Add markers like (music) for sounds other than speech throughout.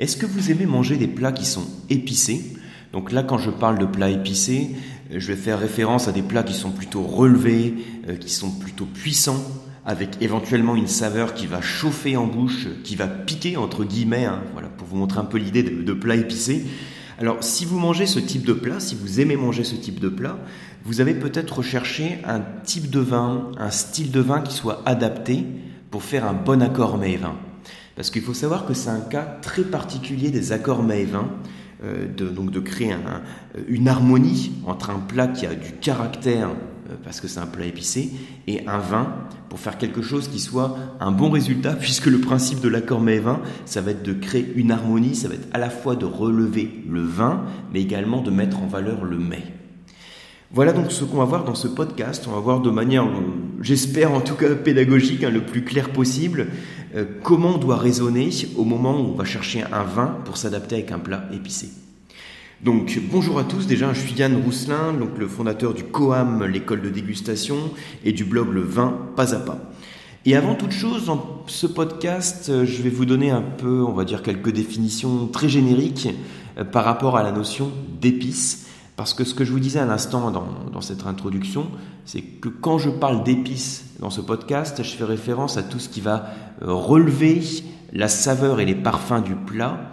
Est-ce que vous aimez manger des plats qui sont épicés? Donc là, quand je parle de plats épicés, je vais faire référence à des plats qui sont plutôt relevés, euh, qui sont plutôt puissants, avec éventuellement une saveur qui va chauffer en bouche, qui va piquer entre guillemets, hein, voilà, pour vous montrer un peu l'idée de, de plat épicé. Alors, si vous mangez ce type de plat, si vous aimez manger ce type de plat, vous avez peut-être recherché un type de vin, un style de vin qui soit adapté pour faire un bon accord mets-vin. Parce qu'il faut savoir que c'est un cas très particulier des accords mets-vin, euh, de, donc de créer une harmonie entre un plat qui a du caractère, euh, parce que c'est un plat épicé, et un vin, pour faire quelque chose qui soit un bon résultat, (laughs) puisque le principe de l'accord mets-vin, ça va être de créer une harmonie, ça va être à la fois de relever le vin, mais également de mettre en valeur le mets. Voilà donc ce qu'on va voir dans ce podcast. On va voir de manière, euh, j'espère en tout cas pédagogique, hein, le plus clair possible, euh, comment on doit raisonner au moment où on va chercher un vin pour s'adapter avec un plat épicé. Donc bonjour à tous, déjà je suis Yann Rousselin, donc le fondateur du COAM, l'école de dégustation, et du blog Le Vin Pas à Pas. Et avant toute chose, dans ce podcast, euh, je vais vous donner un peu, on va dire, quelques définitions très génériques par rapport à la notion d'épices parce que ce que je vous disais à l'instant dans, cette introduction, c'est que quand je parle d'épices dans ce podcast, je fais référence à tout ce qui va euh, relever la saveur et les parfums du plat.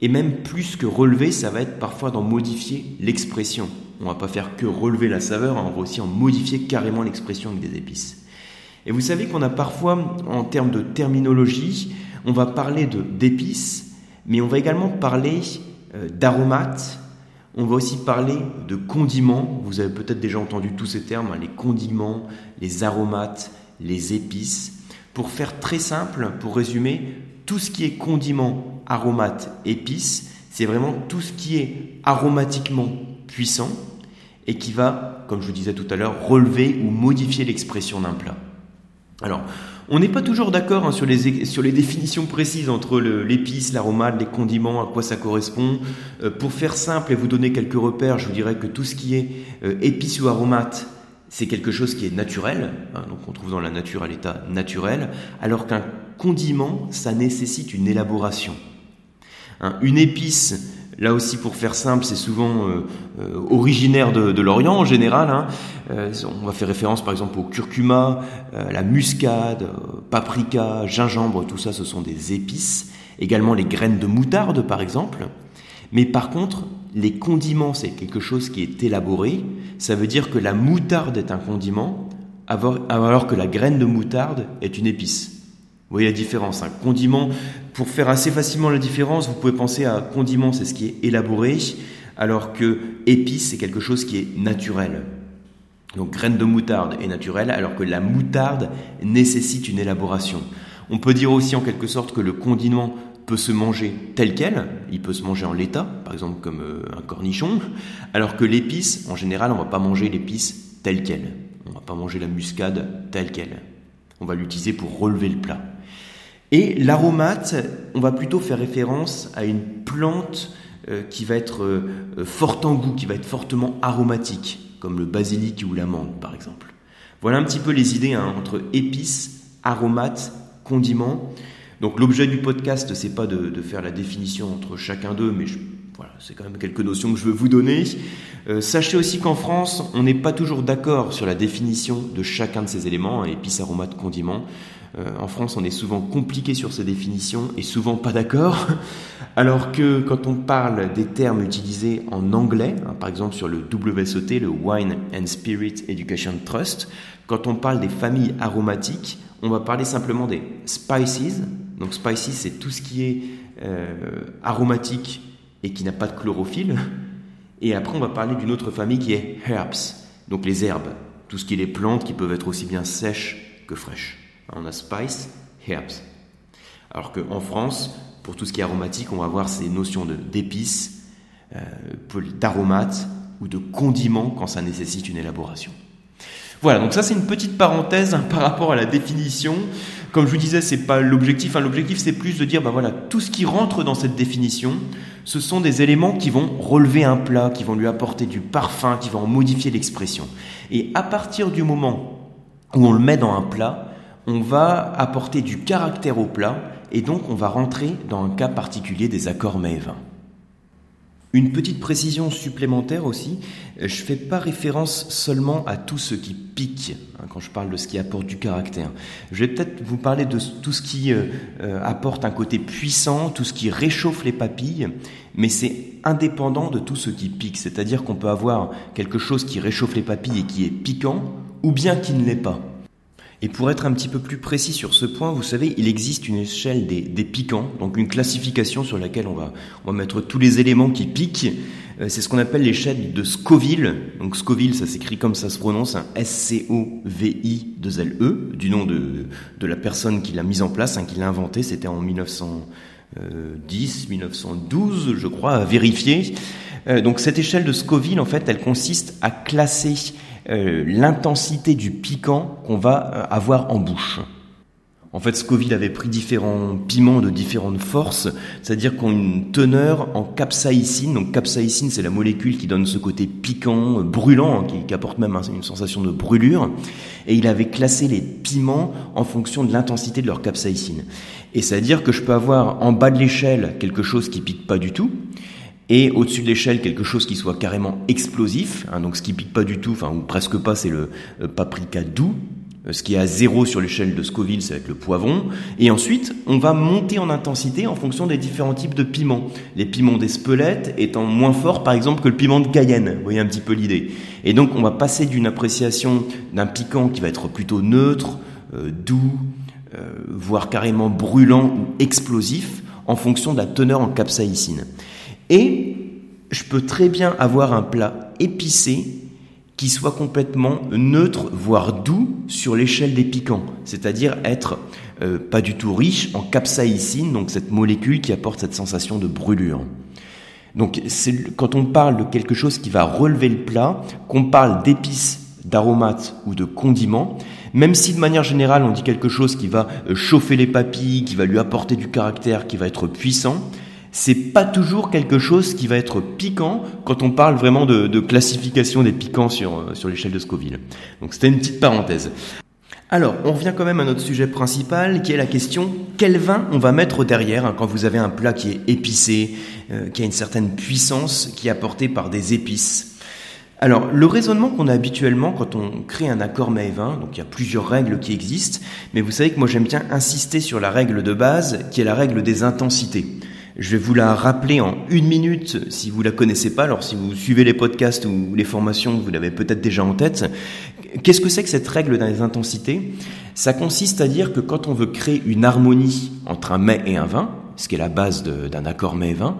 Et même plus que relever, ça va être parfois d'en modifier l'expression. On va pas faire que relever la saveur, on va aussi en modifier carrément l'expression avec des épices. Et vous savez qu'on a parfois, en termes de terminologie, on va parler d'épices, mais on va également parler euh, d'aromates, on va aussi parler de condiments. Vous avez peut-être déjà entendu tous ces termes, hein, les condiments, les aromates, les épices. Pour faire très simple, pour résumer, tout ce qui est condiments, aromates, épices, c'est vraiment tout ce qui est aromatiquement puissant et qui va, comme je vous disais tout à l'heure, relever ou modifier l'expression d'un plat. Alors, on n'est pas toujours d'accord hein, sur, les, définitions précises entre l'épice, l'aromate, les condiments, à quoi ça correspond. Euh, pour faire simple et vous donner quelques repères, je vous dirais que tout ce qui est euh, épice ou aromate, c'est quelque chose qui est naturel, hein, donc on trouve dans la nature à l'état naturel, alors qu'un condiment, ça nécessite une élaboration. Hein, une épice, Là aussi, pour faire simple, c'est souvent euh, euh, originaire de, l'Orient en général. Hein. Euh, on va faire référence par exemple au curcuma, la muscade, paprika, gingembre, tout ça, ce sont des épices. Également les graines de moutarde, par exemple. Mais par contre, les condiments, c'est quelque chose qui est élaboré. Ça veut dire que la moutarde est un condiment, alors que la graine de moutarde est une épice. Vous voyez la différence. Un condiment, pour faire assez facilement la différence, vous pouvez penser à condiment, c'est ce qui est élaboré, alors que épice, c'est quelque chose qui est naturel. Donc graine de moutarde est naturelle, alors que la moutarde nécessite une élaboration. On peut dire aussi en quelque sorte que le condiment peut se manger tel quel, il peut se manger en l'état, par exemple comme euh, un cornichon, alors que l'épice, en général, on ne va pas manger l'épice telle quelle. On ne va pas manger la muscade telle quelle. On va l'utiliser pour relever le plat. Et l'aromate, on va plutôt faire référence à une plante euh, qui va être euh, forte en goût, qui va être fortement aromatique, comme le basilic ou l'amande par exemple. Voilà un petit peu les idées hein, entre épices, aromates, condiments. Donc l'objet du podcast, c'est pas de, faire la définition entre chacun d'eux, mais voilà, c'est quand même quelques notions que je veux vous donner. Euh, sachez aussi qu'en France, on n'est pas toujours d'accord sur la définition de chacun de ces éléments, hein, épices, aromates, condiments. Euh, en France, on est souvent compliqué sur ces définitions et souvent pas d'accord. Alors que quand on parle des termes utilisés en anglais, hein, par exemple sur le WSOT, le Wine and Spirit Education Trust, quand on parle des familles aromatiques, on va parler simplement des spices. Donc spices, c'est tout ce qui est euh, aromatique et qui n'a pas de chlorophylle. Et après, on va parler d'une autre famille qui est herbs, donc les herbes, tout ce qui est les plantes qui peuvent être aussi bien sèches que fraîches. On a spice, herbs. Alors qu'en France, pour tout ce qui est aromatique, on va avoir ces notions d'épices, euh, d'aromates ou de condiments quand ça nécessite une élaboration. Voilà, donc ça c'est une petite parenthèse hein, (laughs) par rapport à la définition. Comme je vous disais, c'est pas l'objectif. Hein. L'objectif c'est plus de dire, bah voilà, tout ce qui rentre dans cette définition, ce sont des éléments qui vont relever un plat, qui vont lui apporter du parfum, qui vont modifier l'expression. Et à partir du moment où on le met dans un plat, on va apporter du caractère au plat et donc on va rentrer dans un cas particulier des accords mets et vins. Une petite précision supplémentaire aussi, je ne fais pas référence seulement à tout ce qui pique hein, quand je parle de ce qui apporte du caractère. Je vais peut-être vous parler de tout ce qui euh, euh, apporte un côté puissant, tout ce qui réchauffe les papilles, mais c'est indépendant de tout ce qui pique. C'est-à-dire qu'on peut avoir quelque chose qui réchauffe les papilles et qui est piquant, ou bien qui ne l'est pas. Et pour être un petit peu plus précis sur ce point, vous savez, il existe une échelle des, piquants, donc une classification sur laquelle on va, on va mettre tous les éléments qui piquent. Euh, c'est ce qu'on appelle l'échelle de Scoville. Donc Scoville, ça s'écrit comme ça se prononce, un S-C-O-V-I-2-L-E, du nom de, de la personne qui l'a mise en place, hein, qui l'a inventé. C'était en 1910, 1912, je crois, à vérifier. Euh, donc cette échelle de Scoville, en fait, elle consiste à classer euh, l'intensité du piquant qu'on va euh, avoir en bouche. En fait, Scoville avait pris différents piments de différentes forces, c'est-à-dire qu'on une teneur en capsaïcine. Donc capsaïcine, c'est la molécule qui donne ce côté piquant, euh, brûlant, hein, qui, apporte même une sensation de brûlure. Et il avait classé les piments en fonction de l'intensité de leur capsaïcine. Et c'est-à-dire que je peux avoir en bas de l'échelle quelque chose qui pique pas du tout, et au-dessus de l'échelle quelque chose qui soit carrément explosif, hein, donc ce qui pique pas du tout, enfin ou presque pas, c'est le euh, paprika doux. Euh, ce qui est à zéro sur l'échelle de Scoville, c'est avec le poivron. Et ensuite, on va monter en intensité en fonction des différents types de piments. Les piments d'Espelette étant moins forts, par exemple, que le piment de Cayenne. Vous voyez un petit peu l'idée. Et donc, on va passer d'une appréciation d'un piquant qui va être plutôt neutre, euh, doux, voire carrément brûlant ou explosif, en fonction de la teneur en capsaïcine. Et je peux très bien avoir un plat épicé qui soit complètement neutre, voire doux sur l'échelle des piquants, c'est-à-dire être euh, pas du tout riche en capsaïcine, donc cette molécule qui apporte cette sensation de brûlure. Donc quand on parle de quelque chose qui va relever le plat, qu'on parle d'épices, d'aromates ou de condiments, même si de manière générale on dit quelque chose qui va euh, chauffer les papilles, qui va lui apporter du caractère, qui va être puissant, c'est pas toujours quelque chose qui va être piquant quand on parle vraiment de, classification des piquants sur, euh, sur l'échelle de Scoville. Donc c'était une petite parenthèse. Alors, on revient quand même à notre sujet principal, qui est la question quel vin on va mettre derrière quand vous avez un plat qui est épicé, euh, qui a une certaine puissance, qui est apporté par des épices? Alors, le raisonnement qu'on a habituellement quand on crée un accord mets vin, donc il y a plusieurs règles qui existent, mais vous savez que moi j'aime bien insister sur la règle de base, qui est la règle des intensités. Je vais vous la rappeler en une minute si vous la connaissez pas. Alors si vous suivez les podcasts ou les formations, vous l'avez peut-être déjà en tête. Qu'est-ce que c'est que cette règle des intensités? Ça consiste à dire que quand on veut créer une harmonie entre un mets et un vin, ce qui est la base d'un accord mets et vin,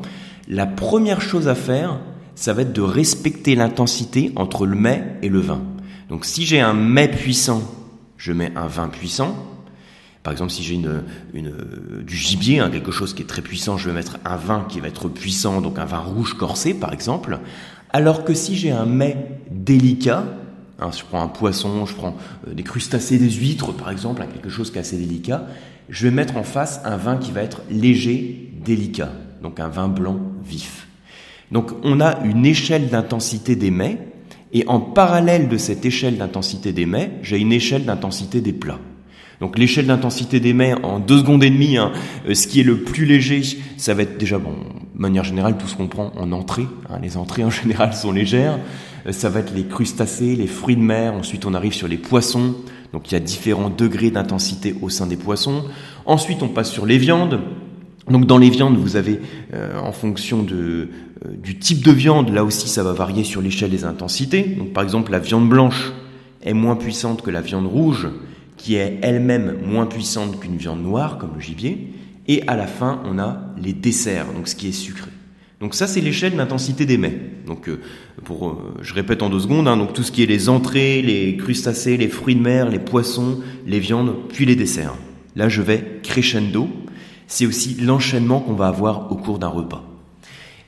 la première chose à faire, ça va être de respecter l'intensité entre le mets et le vin. Donc si j'ai un mets puissant, je mets un vin puissant. Par exemple, si j'ai une, du gibier, hein, quelque chose qui est très puissant, je vais mettre un vin qui va être puissant, donc un vin rouge corsé, par exemple. Alors que si j'ai un mets délicat, hein, je prends un poisson, je prends euh, des crustacés, des huîtres, par exemple, hein, quelque chose qui est assez délicat, je vais mettre en face un vin qui va être léger, délicat, donc un vin blanc vif. Donc on a une échelle d'intensité des mets, et en parallèle de cette échelle d'intensité des mets, j'ai une échelle d'intensité des plats. Donc l'échelle d'intensité des mets en deux secondes et demie, hein, euh, ce qui est le plus léger, ça va être déjà, bon, de manière générale, tout ce qu'on prend en entrée. Hein, les entrées en (laughs) général sont légères. Euh, ça va être les crustacés, les fruits de mer. Ensuite, on arrive sur les poissons. Donc il y a différents degrés d'intensité au sein des poissons. Ensuite, on passe sur les viandes. Donc dans les viandes, vous avez, euh, en fonction de, du type de viande, là aussi ça va varier sur l'échelle des intensités. Donc par exemple, la viande blanche est moins puissante que la viande rouge, qui est elle-même moins puissante qu'une viande noire, comme le gibier. Et à la fin, on a les desserts, donc ce qui est sucré. Donc ça, c'est l'échelle d'intensité des mets. Donc, euh, pour, euh, je répète en deux secondes, hein, donc tout ce qui est les entrées, les crustacés, les fruits de mer, les poissons, les viandes, puis les desserts. Là, je vais crescendo. C'est aussi l'enchaînement qu'on va avoir au cours d'un repas.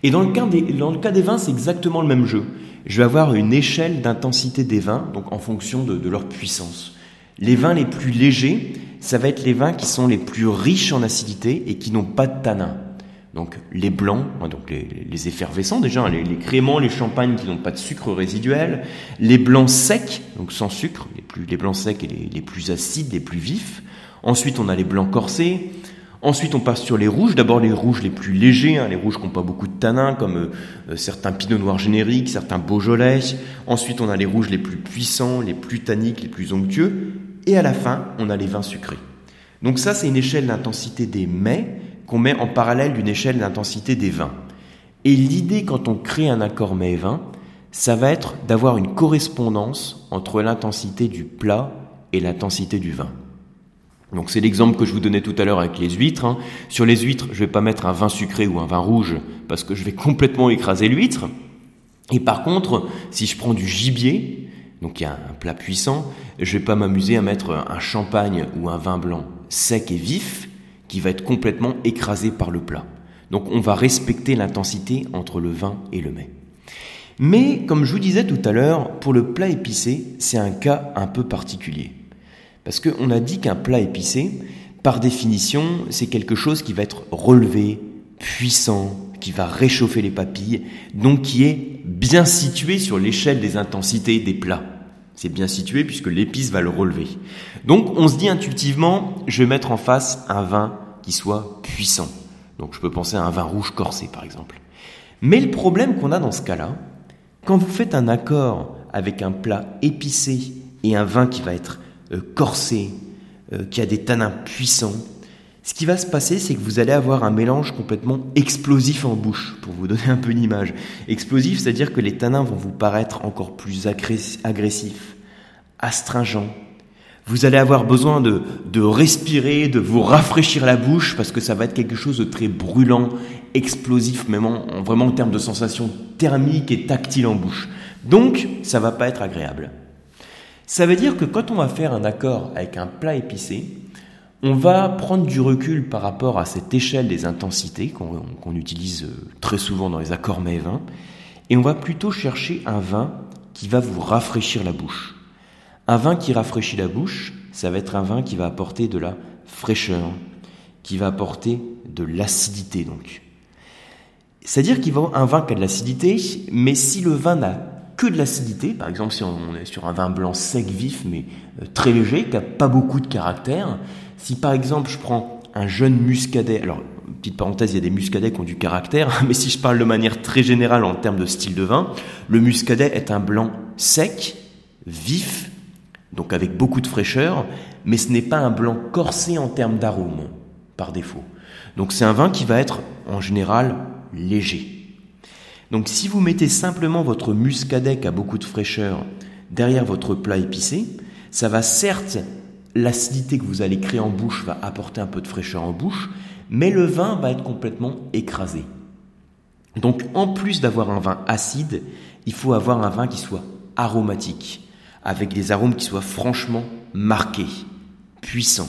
Et dans le cas des, dans le cas des vins, c'est exactement le même jeu. Je vais avoir une échelle d'intensité des vins, donc en fonction de, de leur puissance. Les vins les plus légers, ça va être les vins qui sont les plus riches en acidité et qui n'ont pas de tanin. Donc les blancs, hein, donc les, effervescents déjà, les, créments, les champagnes qui n'ont pas de sucre résiduel, les blancs secs, donc sans sucre, les, plus, les blancs secs et les, plus acides, les plus vifs. Ensuite on a les blancs corsés, Ensuite, on passe sur les rouges. D'abord les rouges les plus légers, hein, les rouges qui n'ont pas beaucoup de tanins, comme euh, certains Pinot Noirs génériques, certains Beaujolais. Ensuite, on a les rouges les plus puissants, les plus tanniques, les plus onctueux. Et à la fin, on a les vins sucrés. Donc ça, c'est une échelle d'intensité des mets qu'on met en parallèle d'une échelle d'intensité des vins. Et l'idée quand on crée un accord mets-vin, ça va être d'avoir une correspondance entre l'intensité du plat et l'intensité du vin. Donc c'est l'exemple que je vous donnais tout à l'heure avec les huîtres. Hein. Sur les huîtres, je vais pas mettre un vin sucré ou un vin rouge parce que je vais (laughs) complètement écraser l'huître. Et par contre, si je prends du gibier, donc il y a un plat puissant, je vais pas m'amuser à mettre un champagne ou un vin blanc sec et vif qui va être complètement écrasé par le plat. Donc on va respecter l'intensité entre le vin et le mets. Mais comme je vous disais tout à l'heure, pour le plat épicé, c'est un cas un peu particulier. Parce qu'on a dit qu'un plat épicé, par définition, c'est quelque chose qui va être relevé, puissant, qui va réchauffer les papilles, donc qui est bien situé sur l'échelle des intensités des plats. C'est bien situé puisque l'épice va le relever. Donc on se dit intuitivement, je vais mettre en face un vin qui soit puissant. Donc je peux penser à un vin rouge corsé par exemple. Mais le problème qu'on a dans ce cas-là, quand vous faites un accord avec un plat épicé et un vin qui va être euh, corsé, euh, qui a des tanins puissants, ce qui va se passer, c'est que vous allez avoir un mélange complètement explosif en bouche, pour vous donner un peu une image. Explosif, c'est-à-dire que les tanins vont vous paraître encore plus agressifs, astringents. Vous allez avoir besoin de, respirer, de vous rafraîchir la bouche, parce que ça va être quelque chose de très brûlant, explosif, même en, vraiment en termes de sensations thermiques et tactiles en bouche. Donc, ça va pas être agréable. Ça veut dire que quand on va faire un accord avec un plat épicé, on va prendre du recul par rapport à cette échelle des intensités qu'on utilise euh, très souvent dans les accords mets vins, et on va plutôt chercher un vin qui va vous rafraîchir la bouche. Un vin qui rafraîchit la bouche, ça va être un vin qui va apporter de la fraîcheur, qui va apporter de l'acidité donc. C'est-à-dire qu'il va un vin qui a de l'acidité, mais si le vin n'a que de l'acidité, par exemple si on est sur un vin blanc sec vif mais euh, très léger, qui n'a pas beaucoup de caractère, si par exemple je prends un jeune muscadet, alors petite parenthèse, il y a des muscadets qui ont du caractère, (laughs) mais si je parle de manière très générale en termes de style de vin, le muscadet est un blanc sec, vif, donc avec beaucoup de fraîcheur, mais ce n'est pas un blanc corsé en termes d'arôme, par défaut. Donc c'est un vin qui va être en général léger. Donc si vous mettez simplement votre muscadet qui a beaucoup de fraîcheur derrière votre plat épicé, ça va certes, l'acidité que vous allez créer en bouche va apporter un peu de fraîcheur en bouche, mais le vin va être complètement écrasé. Donc en plus d'avoir un vin acide, il faut avoir un vin qui soit aromatique, avec des arômes qui soient franchement marqués, puissants.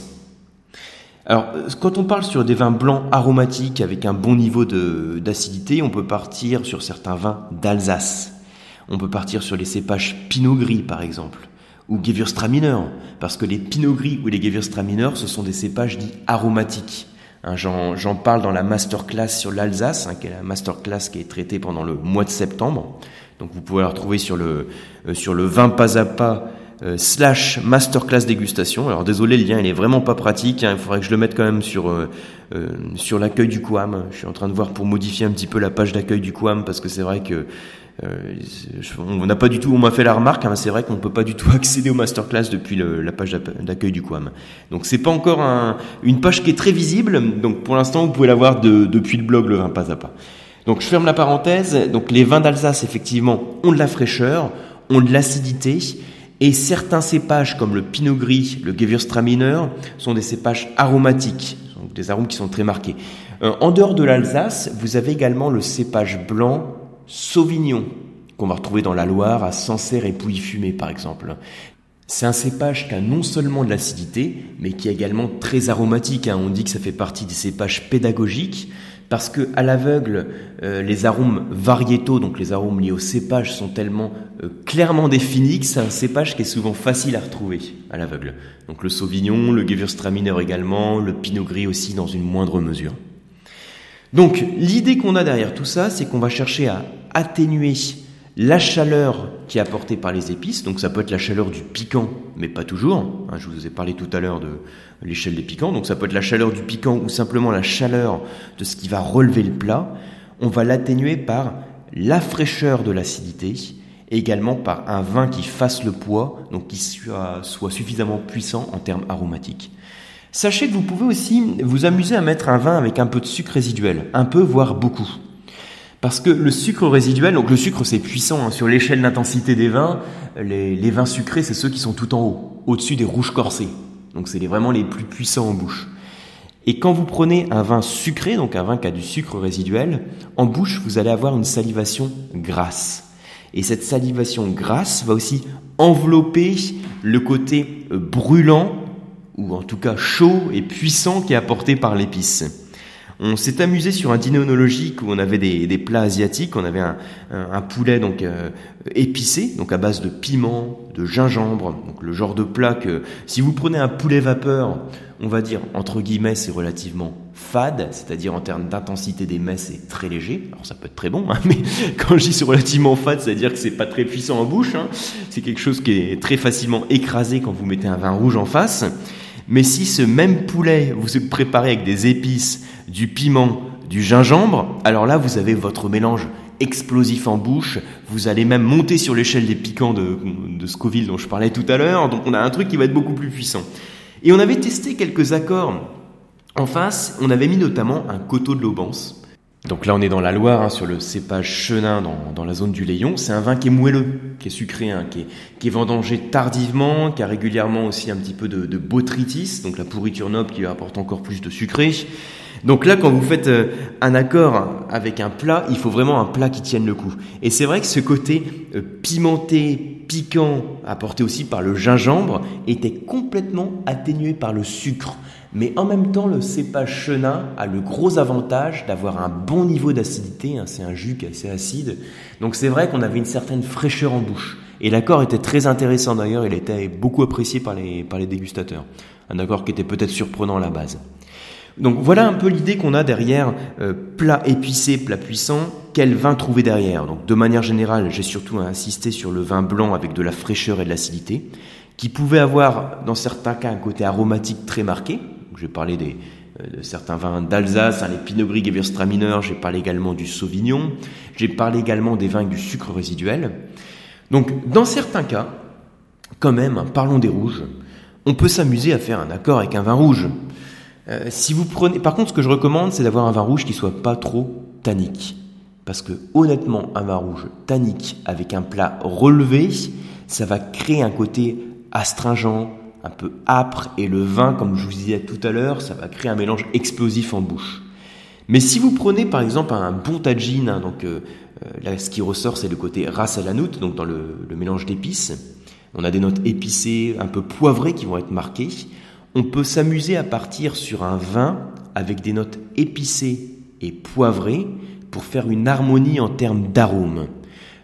Alors, quand on parle sur des vins blancs aromatiques avec un bon niveau d'acidité, on peut partir sur certains vins d'Alsace. On peut partir sur les cépages Pinot Gris, par exemple, ou Gewürztraminer, parce que les Pinot Gris ou les Gewürztraminer, ce sont des cépages dits aromatiques. Hein, J'en parle dans la masterclass sur l'Alsace, hein, qui est la masterclass qui est traitée pendant le mois de septembre. Donc vous pouvez la retrouver sur le, euh, sur le vin pas à pas euh, slash masterclass dégustation. Alors désolé, le lien il est vraiment pas pratique. Hein. il faudrait que je le mette quand même sur euh, euh, sur l'accueil du Quam. Je suis en train de voir pour modifier un petit peu la page d'accueil du Quam parce que c'est vrai que on n'a pas du tout. On m'a fait la remarque. Hein, c'est vrai qu'on ne peut pas du tout (laughs) accéder au masterclass depuis la page d'accueil du Quam. Donc c'est pas encore un, une page qui est très visible. Donc pour l'instant, vous pouvez la voir de, depuis le blog le vin pas à pas. Donc je ferme la parenthèse. Donc les vins d'Alsace effectivement ont de la fraîcheur, ont de l'acidité et certains cépages comme le pinot gris, le Gewürztraminer, sont des cépages aromatiques, donc des arômes qui sont très marqués. Euh, en dehors de l'Alsace, vous avez également le cépage blanc Sauvignon, qu'on va retrouver dans la Loire, à Sancerre et Pouilly-Fumé par exemple. C'est un cépage qui a non seulement de l'acidité, mais qui est également très aromatique. Hein. On dit que ça fait partie des cépages pédagogiques parce que à l'aveugle, euh, les arômes variétaux, donc les arômes liés au cépage, sont tellement euh, clairement définis que c'est un cépage qui est souvent facile à retrouver à l'aveugle. Donc le Sauvignon, le Gewürztraminer également, le Pinot Gris aussi dans une moindre mesure. Donc l'idée qu'on a derrière tout ça, c'est qu'on va chercher à atténuer la chaleur qui est apporté par les épices. Donc ça peut être la chaleur du piquant, mais pas toujours. Hein, je vous ai parlé tout à l'heure de l'échelle des piquants. Donc ça peut être la chaleur du piquant ou simplement la chaleur de ce qui va relever le plat. On va l'atténuer par la fraîcheur de l'acidité également par un vin qui fasse le poids, donc qui soit, soit suffisamment puissant en termes aromatiques. Sachez que vous pouvez aussi vous amuser à mettre un vin avec un peu de sucre résiduel, un peu voire beaucoup. Parce que le sucre résiduel, donc le sucre c'est puissant, hein. sur l'échelle d'intensité des vins, les, les, vins sucrés c'est ceux qui sont tout en haut, au-dessus des rouges corsés. Donc c'est vraiment les plus puissants en bouche. Et quand vous prenez un vin sucré, donc un vin qui a du sucre résiduel, en bouche vous allez avoir une salivation grasse. Et cette salivation grasse va aussi envelopper le côté brûlant, ou en tout cas chaud et puissant qui est apporté par l'épice. On s'est amusé sur un dîner onologique où on avait des, plats asiatiques. On avait un, poulet donc euh, épicé, donc à base de piment, de gingembre, donc le genre de plat que si vous prenez un poulet vapeur, on va dire entre guillemets c'est relativement fade, c'est-à-dire en termes d'intensité des mets c'est très léger. Alors ça peut être très bon, hein, (laughs) mais quand je dis c'est relativement fade, c'est-à-dire que c'est pas très puissant en bouche. Hein. C'est quelque chose qui est très facilement écrasé quand vous mettez un vin rouge en face. Mais si ce même poulet vous préparez avec des épices, du piment, du gingembre, alors là vous avez votre mélange explosif en bouche. Vous allez même monter sur l'échelle des piquants de, de Scoville dont je parlais tout à l'heure. Donc on a un truc qui va être beaucoup plus puissant. Et on avait testé quelques accords en face. On avait mis notamment un coteau de l'Aubance. Donc là, on est dans la Loire, hein, sur le cépage chenin, dans, dans la zone du Léon. C'est un vin qui est moelleux, qui est sucré, hein, qui, est, qui, est, vendangé tardivement, qui a régulièrement aussi un petit peu de, de botrytis, donc la pourriture noble qui apporte encore plus de sucré. Donc là, quand vous faites euh, un accord avec un plat, il faut vraiment un plat qui tienne le coup. Et c'est vrai que ce côté euh, pimenté, piquant, apporté aussi par le gingembre, était complètement atténué par le sucre. Mais en même temps, le cépage chenin a le gros avantage d'avoir un bon niveau d'acidité. Hein, c'est un jus qui est assez acide. Donc c'est vrai qu'on avait une certaine fraîcheur en bouche. Et l'accord était très intéressant d'ailleurs, il était beaucoup apprécié par les, par les dégustateurs. Un accord qui était peut-être surprenant à la base. Donc voilà un peu l'idée qu'on a derrière euh, plat épicé, plat puissant, quel vin trouver derrière? Donc de manière générale, j'ai surtout insisté sur le vin blanc avec de la fraîcheur et de l'acidité, qui pouvait avoir dans certains cas un côté aromatique très marqué, j'ai parlé euh, de certains vins d'Alsace, hein, les Pinot Gris Gewürztraminer, j'ai parlé également du Sauvignon, j'ai parlé également des vins avec du sucre résiduel. Donc, dans certains cas, quand même, hein, parlons des rouges, on peut s'amuser à faire un accord avec un vin rouge. Euh, si vous prenez, par contre, ce que je recommande, c'est d'avoir un vin rouge qui soit pas trop tannique, parce que honnêtement, un vin rouge tannique avec un plat relevé, ça va créer un côté astringent, un peu âpre et le vin, comme je vous disais tout à l'heure, ça va créer un mélange explosif en bouche. Mais si vous prenez par exemple un bon tagine, hein, donc euh, euh, là ce qui ressort c'est le côté ras à la noute, donc dans le, le mélange d'épices, on a des notes épicées, un peu poivrées qui vont être marquées. On peut s'amuser à partir sur un vin avec des notes épicées et poivrées pour faire une harmonie en termes d'arômes.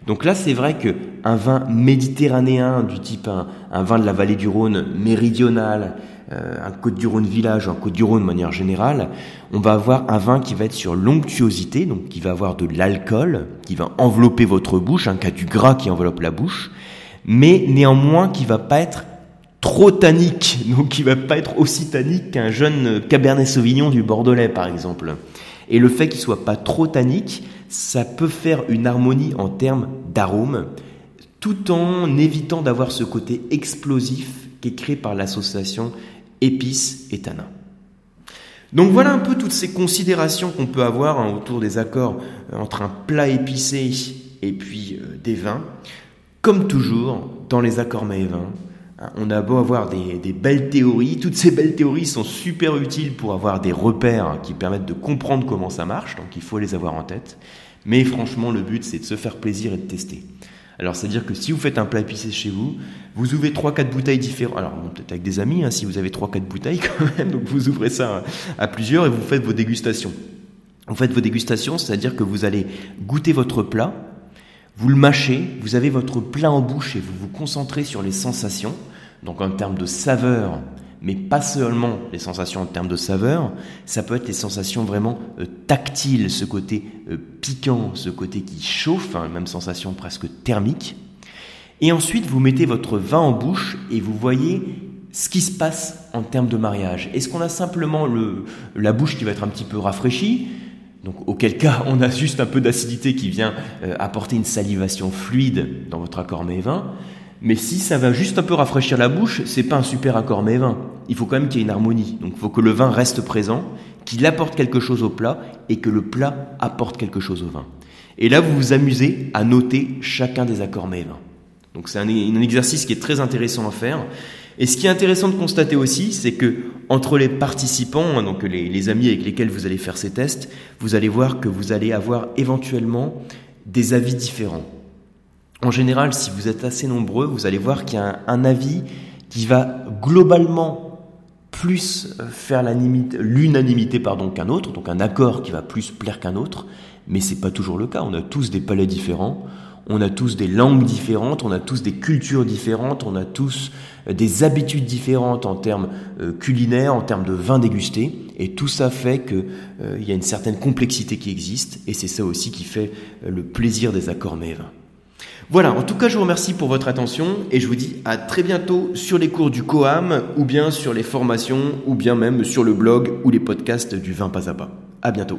Donc là, c'est vrai que un vin méditerranéen du type un, vin de la vallée du Rhône méridional, euh, un Côte du Rhône village, un Côte du Rhône de manière générale, on va avoir un vin qui va être sur l'onctuosité, donc qui va avoir de l'alcool, qui va envelopper votre bouche, un cas du gras qui enveloppe la bouche, mais néanmoins qui va pas être trop tannique, (laughs) donc qui va pas être aussi tannique qu'un jeune Cabernet Sauvignon du Bordelais par exemple. Et le fait qu'il soit pas trop tannique, ça peut faire une harmonie en termes d'arômes, tout en évitant d'avoir ce côté explosif qui est créé par l'association épices et tanin. Donc voilà un peu toutes ces considérations qu'on peut avoir hein, autour des accords euh, entre un plat épicé et puis euh, des vins. Comme toujours, dans les accords mets et vins, hein, on a beau avoir des, des, belles théories, toutes ces belles théories sont super utiles pour avoir des repères qui permettent de comprendre comment ça marche, donc il faut les avoir en tête. Mais franchement, le but, c'est de se faire plaisir et de tester. Alors, c'est-à-dire que si vous faites un plat épicé chez vous, vous ouvrez 3-4 bouteilles différentes. Alors, peut-être avec des amis, hein, si vous avez 3-4 bouteilles (laughs) quand même, donc vous ouvrez ça à plusieurs et vous faites vos dégustations. Vous faites vos dégustations, c'est-à-dire que vous allez goûter votre plat, vous le mâchez, vous avez votre plat en bouche et vous vous concentrez sur les sensations. Donc, en termes de saveur, mais pas seulement les sensations en termes de saveur, ça peut être les sensations vraiment euh, tactiles, ce côté euh, piquant, ce côté qui chauffe, hein, même sensation presque thermique. Et ensuite, vous mettez votre vin en bouche et vous voyez ce qui se passe en termes de mariage. Est-ce qu'on a simplement le, la bouche qui va être un petit peu rafraîchie donc, auquel cas, (laughs) on a juste un peu d'acidité qui vient euh, apporter une salivation fluide dans votre accord mets-vin. Mais si ça va juste un peu rafraîchir la bouche, c'est pas un super accord mets-vin. Il faut quand même qu'il y ait une harmonie. Donc, il faut que le vin reste présent, qu'il apporte quelque chose au plat et que le plat apporte quelque chose au vin. Et là, vous vous amusez à noter chacun des accords mets-vin. Donc, c'est un, un exercice qui est très intéressant à faire. Et ce qui est intéressant de constater aussi, c'est que entre les participants, hein, donc les, amis avec lesquels vous allez faire ces tests, vous allez voir que vous allez avoir éventuellement des avis différents. En général, si vous êtes assez nombreux, vous allez voir qu'il y a un, avis qui va globalement plus faire l'unanimité pardon qu'un autre, donc un accord qui va plus plaire qu'un autre, mais c'est pas toujours le cas. On a tous des palais différents on a tous des langues différentes, on a tous des cultures différentes, on a tous euh, des habitudes différentes en termes euh, culinaires, en termes de vin dégusté, et tout ça fait qu'il euh, y a une certaine complexité qui existe, et c'est ça aussi qui fait le plaisir des accords mets Voilà, en tout cas je vous remercie pour votre attention. Et je vous dis à très bientôt sur les cours du COAM ou bien sur les formations ou bien même sur le blog ou les podcasts du vin pas à pas. À bientôt.